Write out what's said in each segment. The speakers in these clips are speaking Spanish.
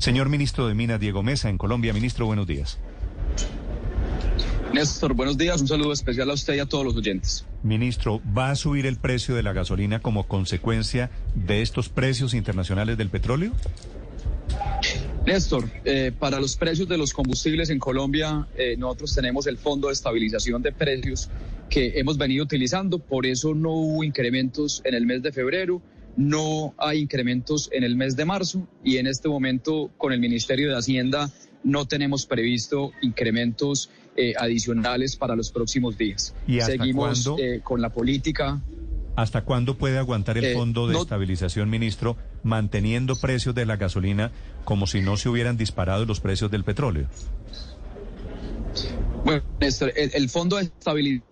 Señor Ministro de Minas, Diego Mesa, en Colombia. Ministro, buenos días. Néstor, buenos días. Un saludo especial a usted y a todos los oyentes. Ministro, ¿va a subir el precio de la gasolina como consecuencia de estos precios internacionales del petróleo? Néstor, eh, para los precios de los combustibles en Colombia, eh, nosotros tenemos el Fondo de Estabilización de Precios que hemos venido utilizando, por eso no hubo incrementos en el mes de febrero, no hay incrementos en el mes de marzo y en este momento con el Ministerio de Hacienda no tenemos previsto incrementos eh, adicionales para los próximos días. ¿Y hasta Seguimos eh, con la política. ¿Hasta cuándo puede aguantar el Eh, Fondo de no- Estabilización, ministro, manteniendo precios de la gasolina como si no se hubieran disparado los precios del petróleo? Bueno, Néstor, el, el Fondo de Estabilización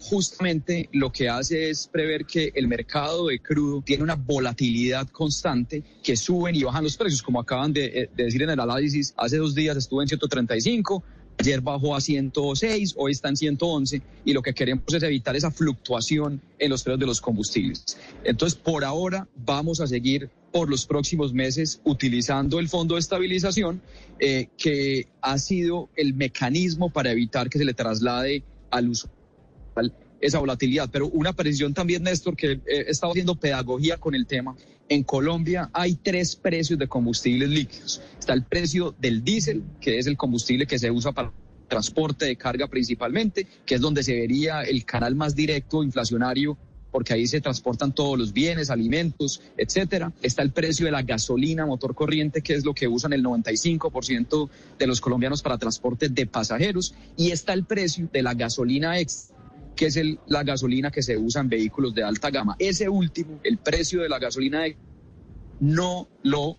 justamente lo que hace es prever que el mercado de crudo tiene una volatilidad constante, que suben y bajan los precios, como acaban de, eh, de decir en el análisis, hace dos días estuvo en 135. Ayer bajó a 106, hoy está en 111 y lo que queremos es evitar esa fluctuación en los precios de los combustibles. Entonces, por ahora vamos a seguir por los próximos meses utilizando el fondo de estabilización, eh, que ha sido el mecanismo para evitar que se le traslade al usuario esa volatilidad. Pero una precisión también, Néstor, que eh, he estado haciendo pedagogía con el tema. En Colombia hay tres precios de combustibles líquidos. Está el precio del diésel, que es el combustible que se usa para transporte de carga principalmente, que es donde se vería el canal más directo inflacionario porque ahí se transportan todos los bienes, alimentos, etcétera. Está el precio de la gasolina motor corriente, que es lo que usan el 95% de los colombianos para transporte de pasajeros, y está el precio de la gasolina extra que es el- la gasolina que se usa en vehículos de alta gama. Ese último, el precio de la gasolina extra, no lo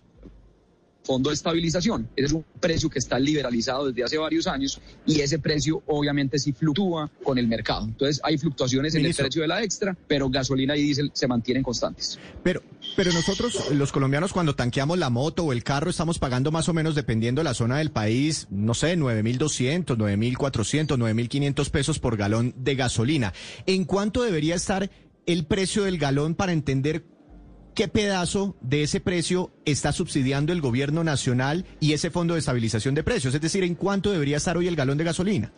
fondo de estabilización. Ese es un precio que está liberalizado desde hace varios años y ese precio obviamente sí fluctúa con el mercado. Entonces hay fluctuaciones en el precio de la extra, pero gasolina y diésel se mantienen constantes. Pero, pero nosotros, los colombianos, cuando tanqueamos la moto o el carro, estamos pagando más o menos, dependiendo de la zona del país, no sé, 9.200, 9.400, 9.500 pesos por galón de gasolina. ¿En cuánto debería estar el precio del galón para entender qué pedazo de ese precio está subsidiando el gobierno nacional y ese fondo de estabilización de precios? Es decir, ¿en cuánto debería estar hoy el galón de gasolina?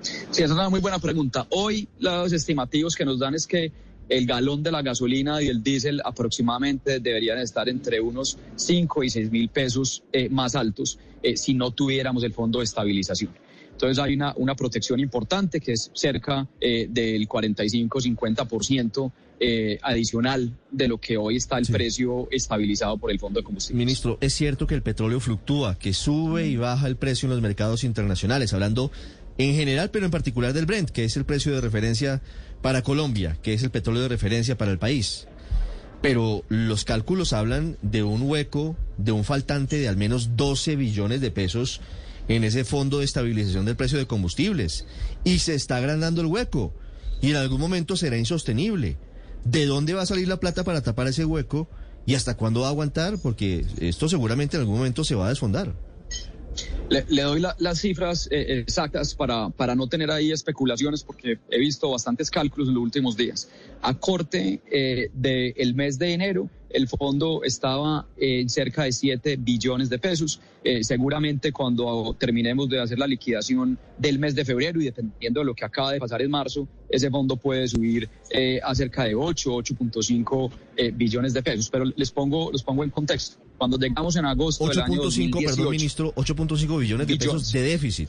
Sí, esa es una muy buena pregunta. Hoy los estimativos que nos dan es que el galón de la gasolina y el diésel aproximadamente deberían estar entre unos 5 y 6 mil pesos eh, más altos eh, si no tuviéramos el fondo de estabilización. Entonces hay una, una protección importante que es cerca eh, del 45-50% eh, adicional de lo que hoy está el precio estabilizado por el fondo de combustibles. Ministro, es cierto que el petróleo fluctúa, que sube y baja el precio en los mercados internacionales, hablando en general, pero en particular del Brent, que es el precio de referencia para Colombia, que es el petróleo de referencia para el país. Pero los cálculos hablan de un hueco, de un faltante de al menos 12 billones de pesos en ese fondo de estabilización del precio de combustibles. Y se está agrandando el hueco. Y en algún momento será insostenible. ¿De dónde va a salir la plata para tapar ese hueco? ¿Y hasta cuándo va a aguantar? Porque esto seguramente en algún momento se va a desfondar. Le, doy la- las cifras eh, exactas para, para no tener ahí especulaciones porque he visto bastantes cálculos en los últimos días. A corte eh, del mes de enero, el fondo estaba en cerca de 7 billones de pesos. Eh, seguramente cuando terminemos de hacer la liquidación del mes de febrero y dependiendo de lo que acaba de pasar en marzo, ese fondo puede subir eh, a cerca de 8, 8.5 eh, billones de pesos. Pero les pongo, los pongo en contexto. Cuando llegamos en agosto del año 8.5, 2018, perdón, ministro, 8.5 billones de Billones. pesos de déficit.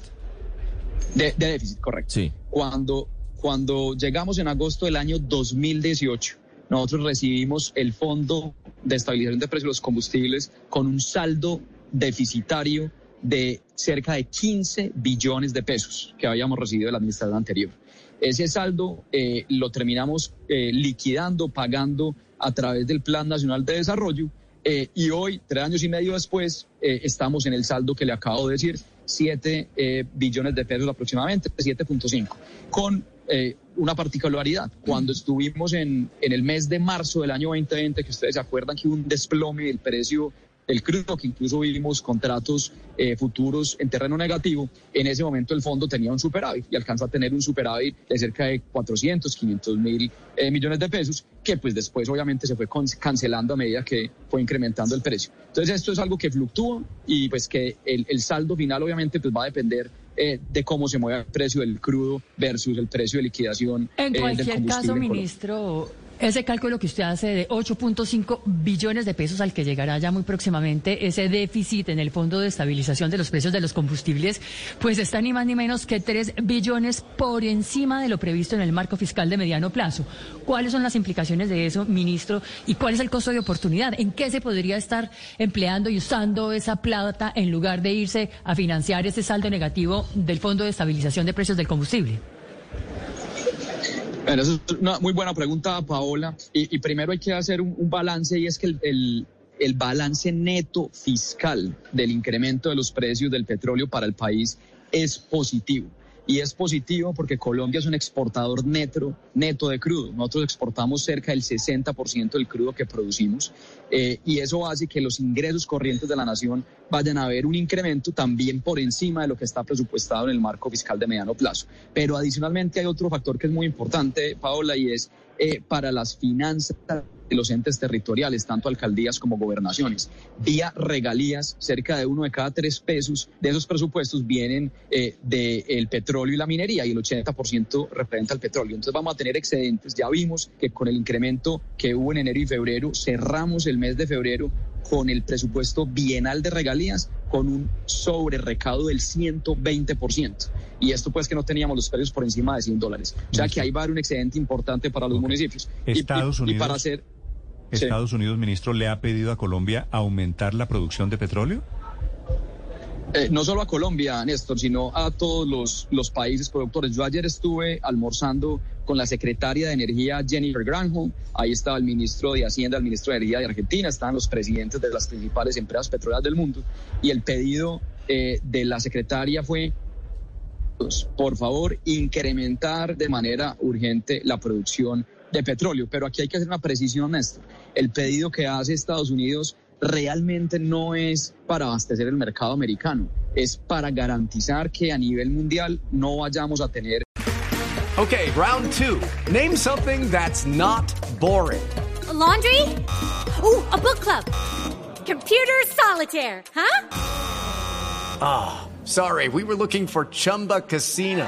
De, de déficit, correcto. Sí. Cuando, cuando llegamos en agosto del año 2018, nosotros recibimos el Fondo de Estabilización de Precios de los Combustibles con un saldo deficitario de cerca de 15 billones de pesos que habíamos recibido de la administración anterior. Ese saldo eh, lo terminamos eh, liquidando, pagando a través del Plan Nacional de Desarrollo Eh, y hoy, tres años y medio después, eh, estamos en el saldo que le acabo de decir, 7 eh, billones de pesos aproximadamente, 7.5, con una particularidad. Cuando estuvimos en, en el mes de marzo del año 2020, que ustedes se acuerdan que hubo un desplome del precio el crudo, que incluso vimos contratos eh, futuros en terreno negativo, en ese momento el fondo tenía un superávit y alcanza a tener un superávit de cerca de 400, 500 mil eh, millones de pesos, que pues después obviamente se fue cancelando a medida que fue incrementando el precio. Entonces esto es algo que fluctúa y pues que el, saldo final obviamente pues va a depender eh, de cómo se mueve el precio del crudo versus el precio de liquidación. En cualquier caso, ministro, ese cálculo que usted hace de 8.5 billones de pesos al que llegará ya muy próximamente, ese déficit en el Fondo de Estabilización de los Precios de los Combustibles, pues está ni más ni menos que 3 billones por encima de lo previsto en el marco fiscal de mediano plazo. ¿Cuáles son las implicaciones de eso, ministro? ¿Y cuál es el costo de oportunidad? ¿En qué se podría estar empleando y usando esa plata en lugar de irse a financiar ese saldo negativo del Fondo de Estabilización de Precios del Combustible? Bueno, eso es una muy buena pregunta, Paola. Y, primero hay que hacer un, balance y es que el, el, balance neto fiscal del incremento de los precios del petróleo para el país es positivo y es positivo porque Colombia es un exportador neto, neto de crudo. Nosotros exportamos cerca del 60% del crudo que producimos eh, y eso hace que los ingresos corrientes de la nación vayan a ver un incremento también por encima de lo que está presupuestado en el marco fiscal de mediano plazo. Pero adicionalmente hay otro factor que es muy importante, Paola, y es eh, para las finanzas los entes territoriales, tanto alcaldías como gobernaciones. Vía regalías, cerca de uno de cada tres pesos de esos presupuestos vienen eh, del petróleo y la minería y el 80% representa al petróleo. Entonces vamos a tener excedentes. Ya vimos que con el incremento que hubo en enero y febrero, cerramos el mes de febrero con el presupuesto bienal de regalías con un sobre recaudo del 120%. Y esto pues que no teníamos los precios por encima de 100 dólares. O sea que ahí va a haber un excedente importante para los municipios. Estados Unidos, y para hacer Estados Unidos, ministro, le ha pedido a Colombia aumentar la producción de petróleo? Eh, no solo a Colombia, Néstor, sino a todos los, los, países productores. Yo ayer estuve almorzando con la secretaria de Energía Jennifer Granholm, ahí estaba el ministro de Hacienda, el ministro de Energía de Argentina, estaban los presidentes de las principales empresas petroleras del mundo y el pedido eh, de la secretaria fue, pues, por favor, incrementar de manera urgente la producción de petróleo. Pero aquí hay que hacer una precisión, Néstor. El pedido que hace Estados Unidos realmente no es para abastecer el mercado americano, es para garantizar que a nivel mundial no vayamos a tener. Okay, round two. Name something that's not boring. laundry? Ooh, a book club. Computer solitaire, huh? Ah, oh, sorry, we were looking for Chumba Casino.